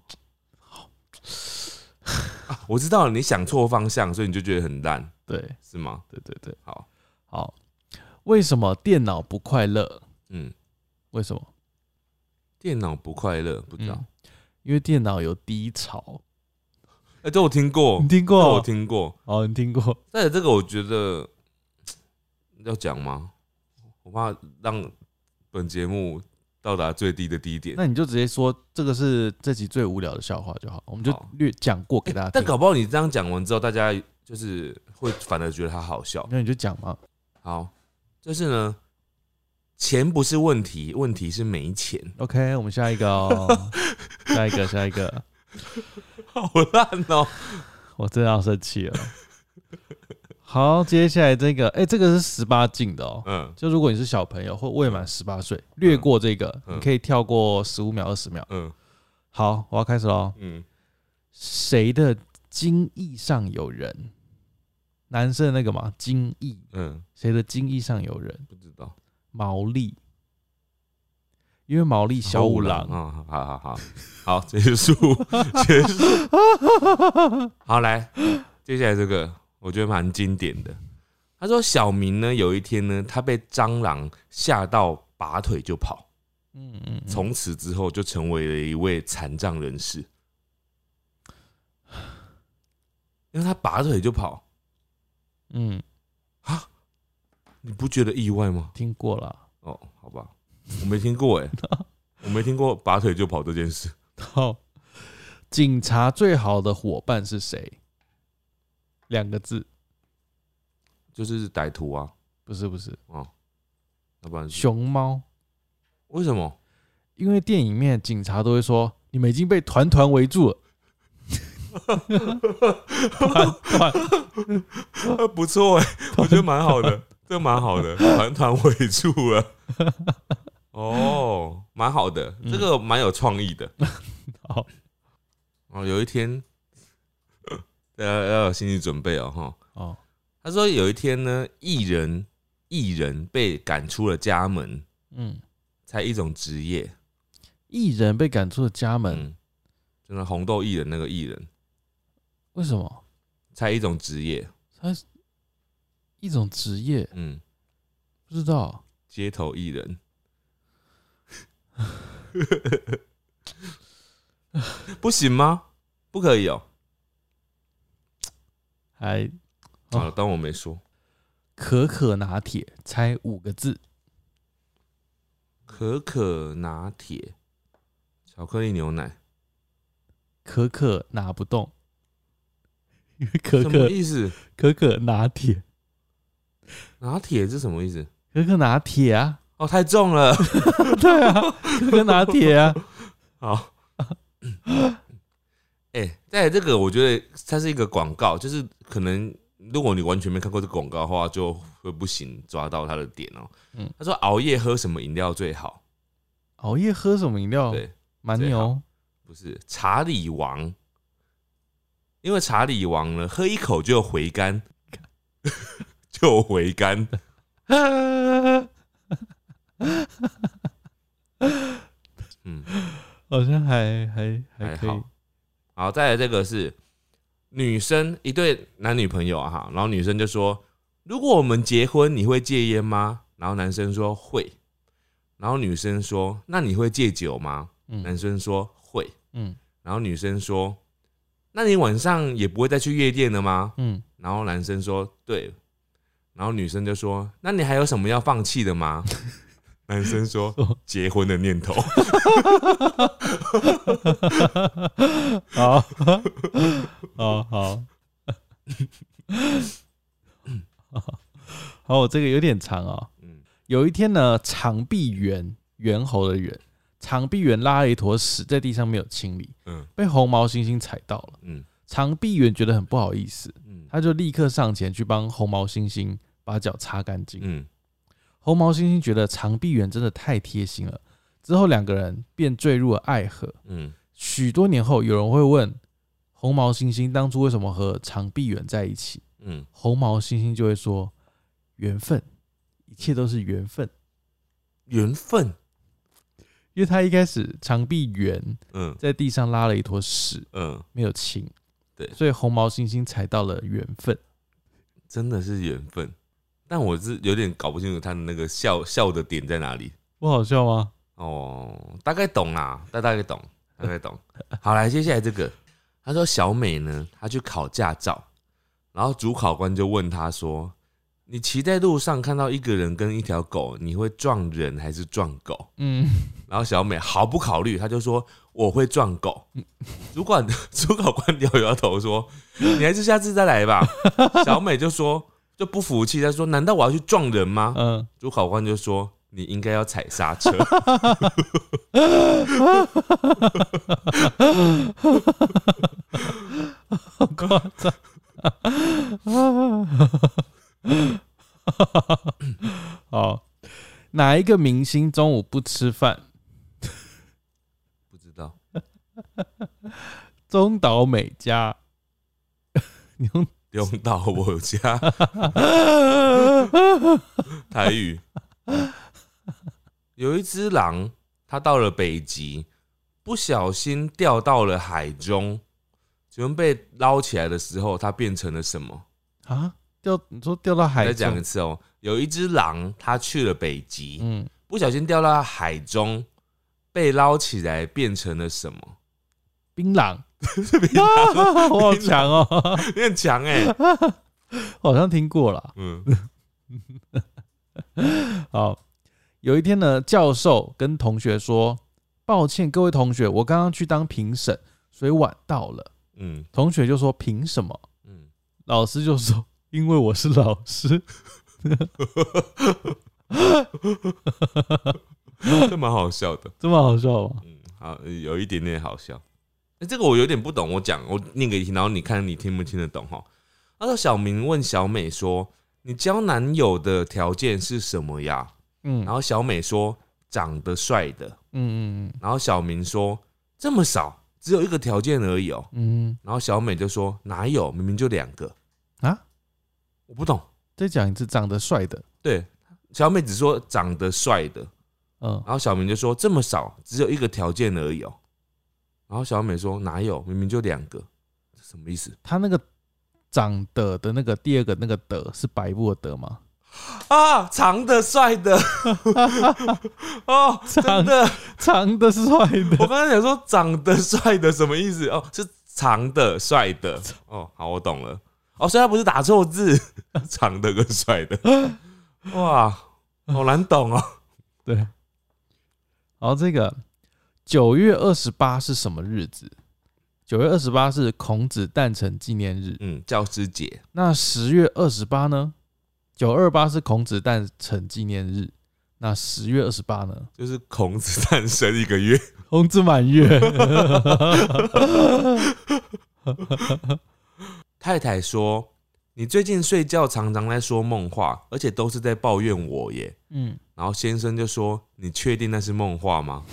Speaker 2: 啊我知道了，你想错方向，所以你就觉得很烂，
Speaker 1: 对
Speaker 2: 是吗？
Speaker 1: 对对对，
Speaker 2: 好，
Speaker 1: 好。为什么电脑不快乐？
Speaker 2: 嗯，
Speaker 1: 为什么？
Speaker 2: 电脑不快乐，不知道。
Speaker 1: 嗯因为电脑有低潮。
Speaker 2: 哎、这我听过，
Speaker 1: 你听
Speaker 2: 这我
Speaker 1: 过？
Speaker 2: 听过。
Speaker 1: 哦，你听过？
Speaker 2: 但是这个我觉得 <tsk> 要讲吗？我怕让本节目到达最低的低点。
Speaker 1: 那你就直接说这个是这集最无聊的笑话就好，我们就略讲过给大家听。
Speaker 2: 但搞不好你这样讲完之后，大家就是会反而觉得它好笑。
Speaker 1: 那你就讲嘛。
Speaker 2: 好，就是呢，钱不是问题，问题是没钱。
Speaker 1: OK，我们下一个哦，<laughs> 下一个，下一个，
Speaker 2: 好烂哦、
Speaker 1: 我真的要生气了。好，接下来这个，哎、这个是十八禁的哦。
Speaker 2: 嗯
Speaker 1: 就如果你是小朋友或未满十八岁，略过这个，
Speaker 2: 嗯
Speaker 1: 你可以跳过十五秒、二十秒。
Speaker 2: 嗯
Speaker 1: 好，我要开始喽。
Speaker 2: 嗯，
Speaker 1: 谁的精液上有人？男生的那个嘛，金翼，
Speaker 2: 嗯，
Speaker 1: 谁的金翼上有人？
Speaker 2: 不知道。
Speaker 1: 毛利，因为毛利小五郎。
Speaker 2: 啊，好好好好，结束 <laughs> 结束。<laughs> 好，来，接下来这个我觉得蛮经典的。他说小明呢，有一天呢，他被蟑螂吓到拔腿就跑，
Speaker 1: 嗯嗯，嗯
Speaker 2: 从此之后就成为了一位残障人士。因为他拔腿就跑，
Speaker 1: 嗯，啊
Speaker 2: 你不觉得意外吗？
Speaker 1: 听过了。
Speaker 2: 哦，好吧，我没听过哎，<laughs> 我没听过拔腿就跑这件事。
Speaker 1: 好，警察最好的伙伴是谁？两个字，
Speaker 2: 就是歹徒啊，
Speaker 1: 不是不是，
Speaker 2: 哦，要不然是
Speaker 1: 熊猫。
Speaker 2: 为什么？
Speaker 1: 因为电影里面警察都会说，你们已经被团团围住了。
Speaker 2: 不错哎，我觉得蛮好的，这蛮好的，团团围住了。哦哦，蛮好的，
Speaker 1: 嗯。
Speaker 2: 这个蛮有创意的。
Speaker 1: 好，
Speaker 2: 哦，有一天，<laughs> 大家要有心理准备哦，哈。
Speaker 1: 哦，
Speaker 2: 他说有一天呢，艺人艺人被赶出了家门，
Speaker 1: 嗯，
Speaker 2: 才一种职业，
Speaker 1: 艺人被赶出了家门，
Speaker 2: 嗯，真的红豆艺人那个艺人，
Speaker 1: 为什么？
Speaker 2: 猜一种职业，
Speaker 1: 猜一种职业，
Speaker 2: 嗯，
Speaker 1: 不知道。
Speaker 2: 街头艺人。<laughs> 不行吗？不可以哦、
Speaker 1: 还哦
Speaker 2: 好了，当我没说。
Speaker 1: 可可拿铁，猜五个字。
Speaker 2: 可可拿铁，巧克力牛奶，
Speaker 1: 可可拿不动，<laughs> 因为可
Speaker 2: 什么
Speaker 1: 可
Speaker 2: 意思？
Speaker 1: 可可拿铁，
Speaker 2: 拿铁是什么意思？
Speaker 1: 可可拿铁啊，
Speaker 2: 哦，太重了。<laughs>
Speaker 1: 对啊，可可拿铁啊，<laughs>
Speaker 2: 好，<coughs> 哎、再来这个，我觉得它是一个广告，就是可能如果你完全没看过这个广告的话，就会不行抓到它的点哦、
Speaker 1: 嗯
Speaker 2: 他说熬夜喝什么饮料最好？
Speaker 1: 熬夜喝什么饮料？
Speaker 2: 对，
Speaker 1: 蛮
Speaker 2: 最好
Speaker 1: 牛。
Speaker 2: 不是查理王，因为查理王呢，喝一口就回甘，<laughs> 就回甘。<laughs> 嗯，
Speaker 1: 好像还还还可以
Speaker 2: 还好。好，再来这个是女生一对男女朋友啊哈，然后女生就说：“如果我们结婚，你会戒烟吗？”然后男生说会，然后女生说：“那你会戒酒吗？”男
Speaker 1: 嗯
Speaker 2: 生说会，
Speaker 1: 嗯
Speaker 2: 然后女生说：“那你晚上也不会再去夜店了吗
Speaker 1: 嗯，？”
Speaker 2: 然后男生说：“对。”然后女生就说：“那你还有什么要放弃的吗？” <laughs> 男生说：“结婚的念头。
Speaker 1: 好，好好，好，我 <laughs> 这个有点长哦。”
Speaker 2: 嗯
Speaker 1: 有一天呢，长臂猿猿猴的猿，长臂猿拉了一坨屎在地上没有清理，
Speaker 2: 嗯
Speaker 1: 被红毛猩猩踩到了。
Speaker 2: 嗯
Speaker 1: 长臂猿觉得很不好意思，
Speaker 2: 嗯
Speaker 1: 他就立刻上前去帮红毛猩猩把脚擦干净。
Speaker 2: 嗯
Speaker 1: 红毛猩猩觉得长臂猿真的太贴心了，之后两个人便坠入了爱河。
Speaker 2: 嗯
Speaker 1: 许多年后，有人会问红毛猩猩当初为什么和长臂猿在一起，
Speaker 2: 嗯，
Speaker 1: 红毛猩猩就会说缘分，一切都是缘分。
Speaker 2: 缘分。
Speaker 1: 因为他一开始长臂猿
Speaker 2: 嗯
Speaker 1: 在地上拉了一坨屎，
Speaker 2: 嗯，
Speaker 1: 没有清，
Speaker 2: 对
Speaker 1: 所以红毛猩猩踩到了缘分。
Speaker 2: 真的是缘分。但我是有点搞不清楚他的那个笑笑的点在哪里。
Speaker 1: 不好笑吗？
Speaker 2: 哦，大概懂啦，大大概懂，大概懂。好，来接下来这个，他说小美呢，她去考驾照，然后主考官就问他说：“你骑在路上看到一个人跟一条狗，你会撞人还是撞狗
Speaker 1: 嗯，？” <laughs>
Speaker 2: 然后小美毫不考虑，她就说：“我会撞狗。<laughs> ”主管主考官摇摇头说：“你还是下次再来吧。<laughs> ”小美就说就不服气，她说：“难道我要去撞人吗？”
Speaker 1: 嗯，
Speaker 2: 主考官就说：“你应该要踩刹车。”
Speaker 1: 好夸张。<laughs> 好，哪一个明星中午不吃饭？
Speaker 2: 不知道，
Speaker 1: 中岛美嘉。你用
Speaker 2: 用到我家 <laughs> 台语。有一只狼，它到了北极，不小心掉到了海中。请问被捞起来的时候，它变成了什么？
Speaker 1: 啊，掉你说掉到海
Speaker 2: 再讲一？次哦。有一只狼，它去了北极，
Speaker 1: 嗯，
Speaker 2: 不小心掉到海中，被捞起来变成了什么？
Speaker 1: 槟榔。
Speaker 2: 槟
Speaker 1: 啊，<laughs> 我好强哦，<laughs>
Speaker 2: 你很强哎、
Speaker 1: 我好像听过了。
Speaker 2: 嗯 <laughs>
Speaker 1: 好，有一天呢，教授跟同学说：“抱歉，各位同学，我刚刚去当评审，所以晚到了。
Speaker 2: 嗯”
Speaker 1: 同学就说：“凭什么
Speaker 2: 嗯，？”
Speaker 1: 老师就说：“因为我是老师。<laughs>
Speaker 2: 这蛮好笑的。”
Speaker 1: 这么好笑吗？
Speaker 2: 嗯，好，有一点点好笑。哎、这个我有点不懂，我讲我念给你听，然后你看你听不听得懂哈？他说小明问小美说：“你交男友的条件是什么呀？”
Speaker 1: 嗯
Speaker 2: 然，后小美说：“长得帅的。
Speaker 1: 嗯嗯
Speaker 2: 然后小明说这么少，只有一个条件而已哦。
Speaker 1: 嗯
Speaker 2: 然后小美就说哪有，明明就两个。
Speaker 1: 嗯啊，
Speaker 2: 我不懂。
Speaker 1: 再讲一次，长得帅的，
Speaker 2: 对，小美只说长得帅的，
Speaker 1: 嗯
Speaker 2: 然后小明就说这么少，只有一个条件而已哦。然后小美说哪有，明明就两个，什么意思
Speaker 1: 他那个长的的那个第二个那个的是白布的的吗？
Speaker 2: 啊？长的帅的 <laughs> 哦，真的，
Speaker 1: 长的帅的
Speaker 2: 我
Speaker 1: 的，
Speaker 2: 刚才想说长得帅的什么意思？哦，是长的帅的。哦，好，我懂了。哦，所以他不是打错字，长的跟帅的。哇，好难懂哦。
Speaker 1: 对。然后这个九月二十八是什么日子？九月二十八是孔子诞辰纪念日。
Speaker 2: 嗯，教师节。
Speaker 1: 那十月二十八呢？九二八是孔子诞辰纪念日。那十月二十八呢？
Speaker 2: 就是孔子诞生一个月，
Speaker 1: 孔子满月。<laughs>
Speaker 2: 太太说：“你最近睡觉常常在说梦话，而且都是在抱怨我耶。
Speaker 1: 嗯，”
Speaker 2: 然后先生就说：“你确定那是梦话吗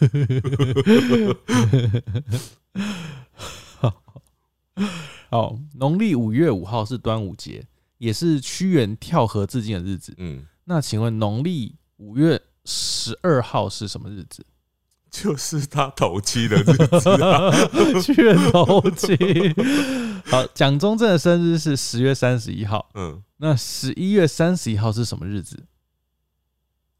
Speaker 2: <laughs>
Speaker 1: 好，农历五月五号是端午节，也是屈原跳河自尽的日子？”。
Speaker 2: 嗯，
Speaker 1: 那请问农历五月十二号是什么日子？<laughs>
Speaker 2: 就是他头七的日子啊。<laughs>
Speaker 1: 屈原头七。好，蒋中正的生日是十月三十一号。
Speaker 2: 嗯，
Speaker 1: 那十一月三十一号是什么日子？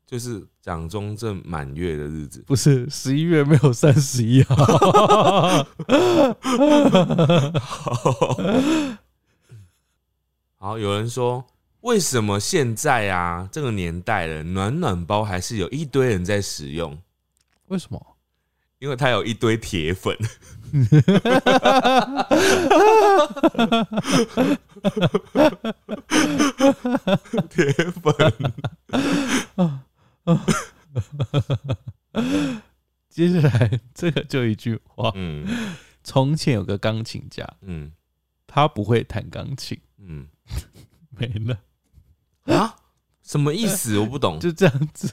Speaker 2: 就是蒋中正满月的日子。
Speaker 1: 不是，十一月没有三十一号。<laughs>
Speaker 2: 好，有人说，为什么现在啊这个年代了，暖暖包还是有一堆人在使用？
Speaker 1: 为什么？
Speaker 2: 因为他有一堆铁粉。铁粉，
Speaker 1: 接下来这个就一句话：
Speaker 2: 嗯
Speaker 1: 从前有个钢琴家，
Speaker 2: 嗯
Speaker 1: 他不会弹钢琴，
Speaker 2: 嗯
Speaker 1: 没了，
Speaker 2: 啊，什么意思？我不懂。<laughs>
Speaker 1: 就这样子，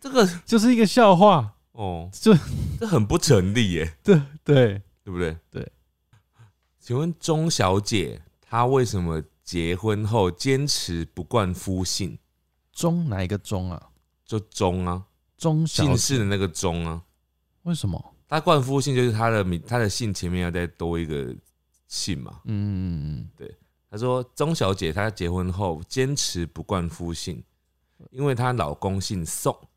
Speaker 2: 这个
Speaker 1: 就是一个笑话。
Speaker 2: 哦，
Speaker 1: 就
Speaker 2: 这很不成立耶，<laughs>
Speaker 1: 对对，
Speaker 2: 对不对？
Speaker 1: 对。
Speaker 2: 请问钟小姐她为什么结婚后坚持不冠夫姓？
Speaker 1: 钟哪一个钟啊？
Speaker 2: 就钟啊，
Speaker 1: 钟
Speaker 2: 姓氏的那个钟啊。
Speaker 1: 为什么？
Speaker 2: 她冠夫姓就是她的名，她的姓前面要再多一个姓嘛。
Speaker 1: 嗯嗯嗯，对
Speaker 2: 她说钟小姐她结婚后坚持不冠夫姓，因为她老公姓宋，
Speaker 1: 嗯，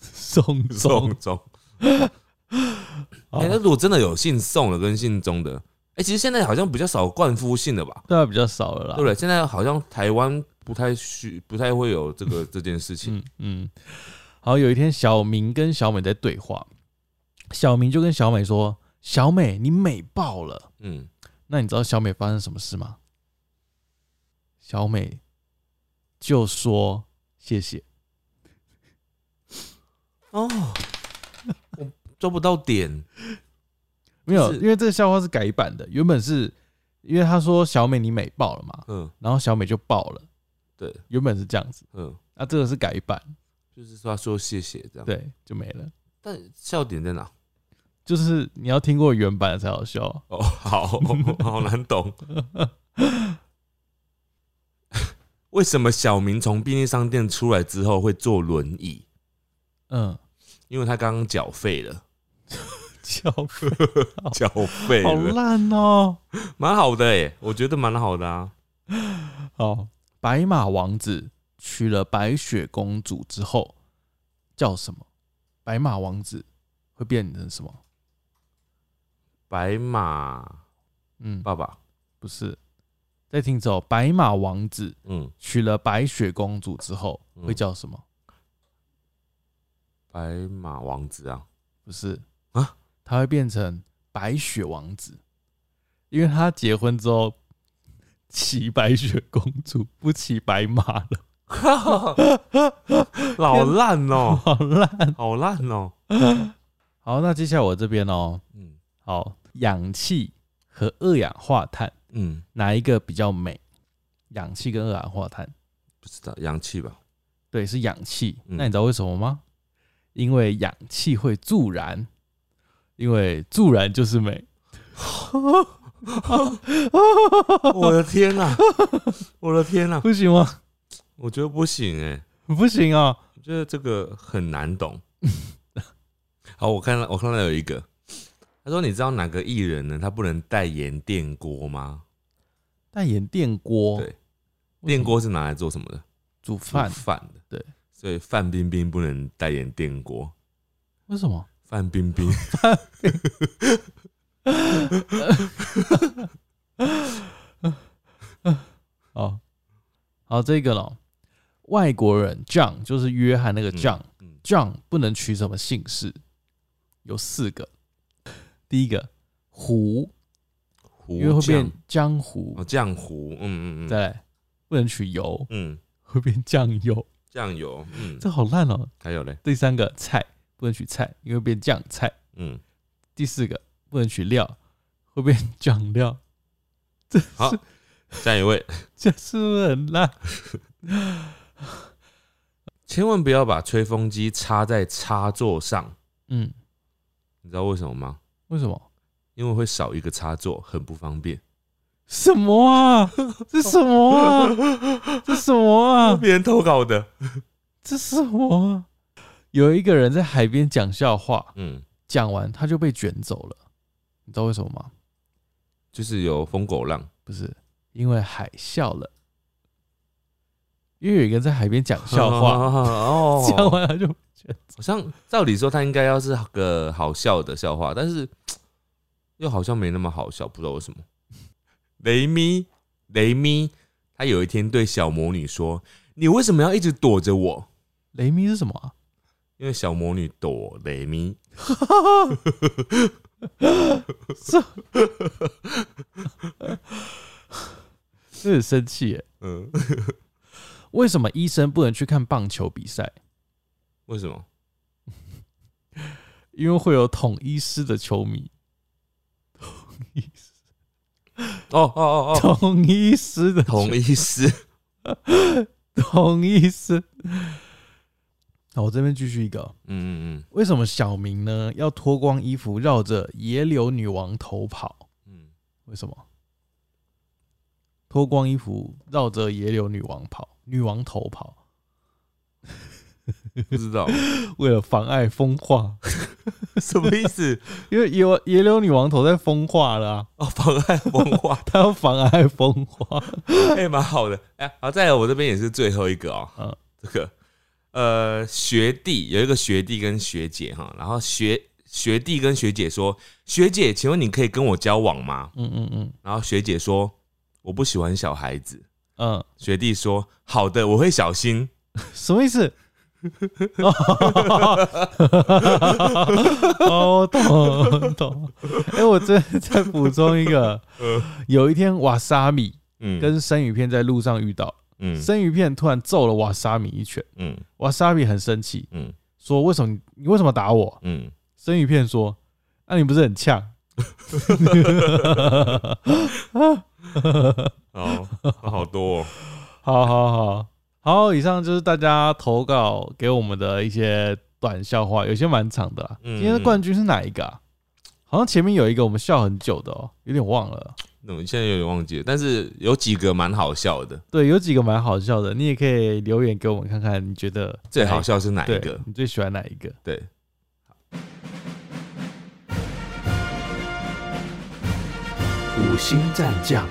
Speaker 1: 宋
Speaker 2: 宋
Speaker 1: 钟，
Speaker 2: 钟。
Speaker 1: 好
Speaker 2: 哎、那如果真的有姓宋的跟姓钟的，哎、其实现在好像比较少冠夫姓了吧？
Speaker 1: 对啊，比较少了啦，
Speaker 2: 对不对？现在好像台湾不太需不太会有这个这件事情。
Speaker 1: 嗯嗯。好，有一天小明跟小美在对话，小明就跟小美说：“小美，你美爆了。
Speaker 2: 嗯，”
Speaker 1: 那你知道小美发生什么事吗？小美就说：“谢谢。
Speaker 2: 哦，我抓不到点。”
Speaker 1: 没有，因为这个笑话是改版的，原本是因为他说小美你美爆了嘛，
Speaker 2: 嗯
Speaker 1: 然后小美就爆了，
Speaker 2: 对，
Speaker 1: 原本是这样子，
Speaker 2: 嗯，
Speaker 1: 那这个是改版，
Speaker 2: 就是说说谢谢这样。，
Speaker 1: 对，就没了。
Speaker 2: 但笑点在哪？
Speaker 1: 就是你要听过原版的才好笑。
Speaker 2: 哦，好 <laughs> 好难懂。<laughs> 为什么小明从便利商店出来之后会坐轮椅？
Speaker 1: 嗯，
Speaker 2: 因为他刚刚缴费了，
Speaker 1: 笑 <laughs>
Speaker 2: 缴费 <laughs>
Speaker 1: 好
Speaker 2: 了，
Speaker 1: 烂哦。
Speaker 2: 蛮好的哎，我觉得蛮好的啊。
Speaker 1: 好，白马王子娶了白雪公主之后叫什么？白马王子会变成什么？
Speaker 2: 白马
Speaker 1: 嗯，
Speaker 2: 爸爸，
Speaker 1: 不是。再听走，白马王子
Speaker 2: 嗯，
Speaker 1: 娶了白雪公主之后
Speaker 2: 嗯
Speaker 1: 会叫什么？
Speaker 2: 白马王子啊，
Speaker 1: 不是
Speaker 2: 啊，
Speaker 1: 他会变成白雪王子，因为他结婚之后骑白雪公主，不骑白马了，<laughs>
Speaker 2: 老烂哦，<laughs>
Speaker 1: 好烂。
Speaker 2: 好烂哦。
Speaker 1: 好，那接下来我这边哦，
Speaker 2: 嗯
Speaker 1: 好，氧气和二氧化碳
Speaker 2: 嗯，
Speaker 1: 哪一个比较美？氧气跟二氧化碳，
Speaker 2: 不知道氧气吧？
Speaker 1: 对，是氧气。
Speaker 2: 嗯
Speaker 1: 那你知道为什么吗？因为氧气会助燃，因为助燃就是美。<laughs>
Speaker 2: 我的天哪、我的天哪、
Speaker 1: 不行吗？
Speaker 2: 我觉得不行哎、
Speaker 1: 不行啊！
Speaker 2: 我觉得这个很难懂。<laughs> 好，我看到我看到有一个，他说你知道哪个艺人呢？他不能代言电锅吗？
Speaker 1: 代言电锅，
Speaker 2: 对电锅是拿来做什么的？
Speaker 1: 煮
Speaker 2: 煮
Speaker 1: 饭，
Speaker 2: 饭的。
Speaker 1: 对，
Speaker 2: 所以范冰冰不能代言电锅。
Speaker 1: 为什么？
Speaker 2: 范冰冰，<laughs>
Speaker 1: 哦，好，这个咯，外国人 John 就是约翰那个 John，John、
Speaker 2: 嗯。
Speaker 1: John 不能取什么姓氏，有四个。第一个胡，
Speaker 2: 胡
Speaker 1: 因为会变
Speaker 2: 酱
Speaker 1: 江湖。
Speaker 2: 哦，江湖，嗯嗯嗯，
Speaker 1: 对不能取油，
Speaker 2: 嗯，
Speaker 1: 会变酱油，
Speaker 2: 酱油，嗯，
Speaker 1: 这好烂哦。
Speaker 2: 还有嘞，
Speaker 1: 第三个菜不能取菜，因为变酱菜。
Speaker 2: 嗯，
Speaker 1: 第四个不能取料，会变酱料。
Speaker 2: 这好，下一位，<laughs>
Speaker 1: 这是不是很烂？
Speaker 2: 千万不要把吹风机插在插座上，
Speaker 1: 嗯，
Speaker 2: 你知道为什么吗？
Speaker 1: 为什么？
Speaker 2: 因为会少一个插座，很不方便。
Speaker 1: 什么啊？<laughs> 这什么啊？这什么啊？
Speaker 2: 别人投稿的，
Speaker 1: 这什么啊？有一个人在海边讲笑话，
Speaker 2: 嗯，
Speaker 1: 讲完他就被卷走了，你知道为什么吗？
Speaker 2: 就是有疯狗浪，
Speaker 1: 不是因为海啸了，因为有一个人在海边讲笑话，<laughs>
Speaker 2: 哦，
Speaker 1: 讲完他就卷走。
Speaker 2: 好像照理说他应该要是个好笑的笑话，但是又好像没那么好笑，不知道为什么。雷咪，雷咪，他有一天对小魔女说：“你为什么要一直躲着我
Speaker 1: 雷咪是什么啊？？”
Speaker 2: 因为小魔女躲雷咪，<laughs> <laughs>
Speaker 1: 这很生气耶。
Speaker 2: 嗯，
Speaker 1: 为什么医生不能去看棒球比赛？
Speaker 2: 为什么？<laughs>
Speaker 1: 因为会有统一师的球迷。
Speaker 2: 哦哦哦哦，
Speaker 1: 同一师的球
Speaker 2: 同意思。
Speaker 1: 统 <laughs> 一师。好，我这边继续一个嗯。
Speaker 2: 嗯嗯
Speaker 1: 为什么小明呢要脱光衣服绕着野柳女王头跑？
Speaker 2: 嗯
Speaker 1: 为什么？脱光衣服绕着野柳女王跑，女王头跑，
Speaker 2: 嗯，不知道 <laughs>
Speaker 1: 为了妨碍风化，<laughs>
Speaker 2: 什么意思。<laughs>
Speaker 1: 因为野野柳女王头在风化了、啊，
Speaker 2: 哦，妨碍风化，
Speaker 1: 她要妨碍风化。
Speaker 2: 哎，蛮好的。哎，好，再来，我这边也是最后一个哦。
Speaker 1: 嗯
Speaker 2: 这个呃，学弟有一个学弟跟学姐哈，然后学学弟跟学姐说：“学姐，请问你可以跟我交往吗
Speaker 1: 嗯嗯嗯？”
Speaker 2: 然后学姐说：“我不喜欢小孩子。
Speaker 1: 嗯，”
Speaker 2: 学弟说：“好的，我会小心。
Speaker 1: 什么意思？<laughs> 哦，我懂我懂。哎、我这再补充一个，<laughs> 有一天瓦萨米”
Speaker 2: 嗯，
Speaker 1: 跟生鱼片在路上遇到，
Speaker 2: 嗯
Speaker 1: 生鱼片突然揍了瓦萨米一拳，
Speaker 2: 嗯
Speaker 1: 瓦萨米很生气，
Speaker 2: 嗯
Speaker 1: 说：“为什么你你为什么打我
Speaker 2: 嗯，？”
Speaker 1: 生鱼片说：“那、你不是很呛 <laughs>
Speaker 2: 哦，好多、哦。？”
Speaker 1: 好好好好，以上就是大家投稿给我们的一些短笑话，有些蛮长的啦。
Speaker 2: 嗯
Speaker 1: 今天的冠军是哪一个啊？好像前面有一个我们笑很久的哦，有点忘了。
Speaker 2: 那我现在有点忘记了，但是有几个蛮好笑的。
Speaker 1: 对，有几个蛮好笑的，你也可以留言给我们看看，你觉得
Speaker 2: 最好笑是哪
Speaker 1: 哪
Speaker 2: 一个？
Speaker 1: 你最喜欢哪一个？
Speaker 2: 对，
Speaker 3: 五星战将，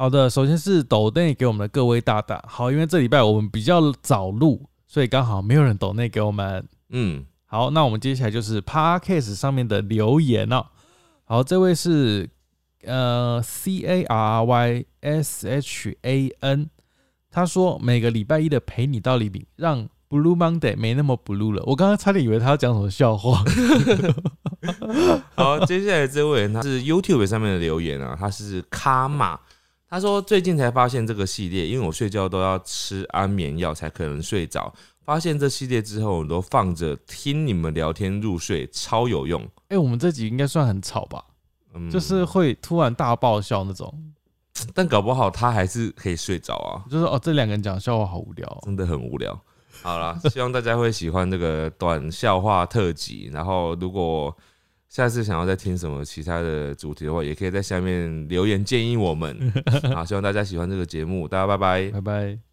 Speaker 1: 好的，首先是抖内给我们的各位大大，好，因为这礼拜我们比较早录，所以刚好没有人抖内给我们。
Speaker 2: 嗯，
Speaker 1: 好，那我们接下来就是 Podcast 上面的留言哦。好，这位是呃 C A R Y S H A N，他说每个礼拜一的陪你到黎明，让 Blue Monday 没那么 blue 了。我刚刚差点以为他要讲什么笑话。<laughs>
Speaker 2: 好，接下来这位他是 YouTube 上面的留言啊，他是卡玛，他说最近才发现这个系列，因为我睡觉都要吃安眠药才可能睡着。发现这系列之后，我都放着听你们聊天入睡，超有用。
Speaker 1: 哎、我们这集应该算很吵吧？
Speaker 2: 嗯，
Speaker 1: 就是，会突然大爆笑那种，
Speaker 2: 但搞不好他还是可以睡着啊，
Speaker 1: 就是哦，这两个人讲笑话好无聊哦、
Speaker 2: 真的很无聊。好啦，希望大家会喜欢这个短笑话特辑。然后，如果下次想要再听什么其他的主题的话，也可以在下面留言建议我们。<laughs> 好，希望大家喜欢这个节目，大家拜拜。
Speaker 1: 拜拜。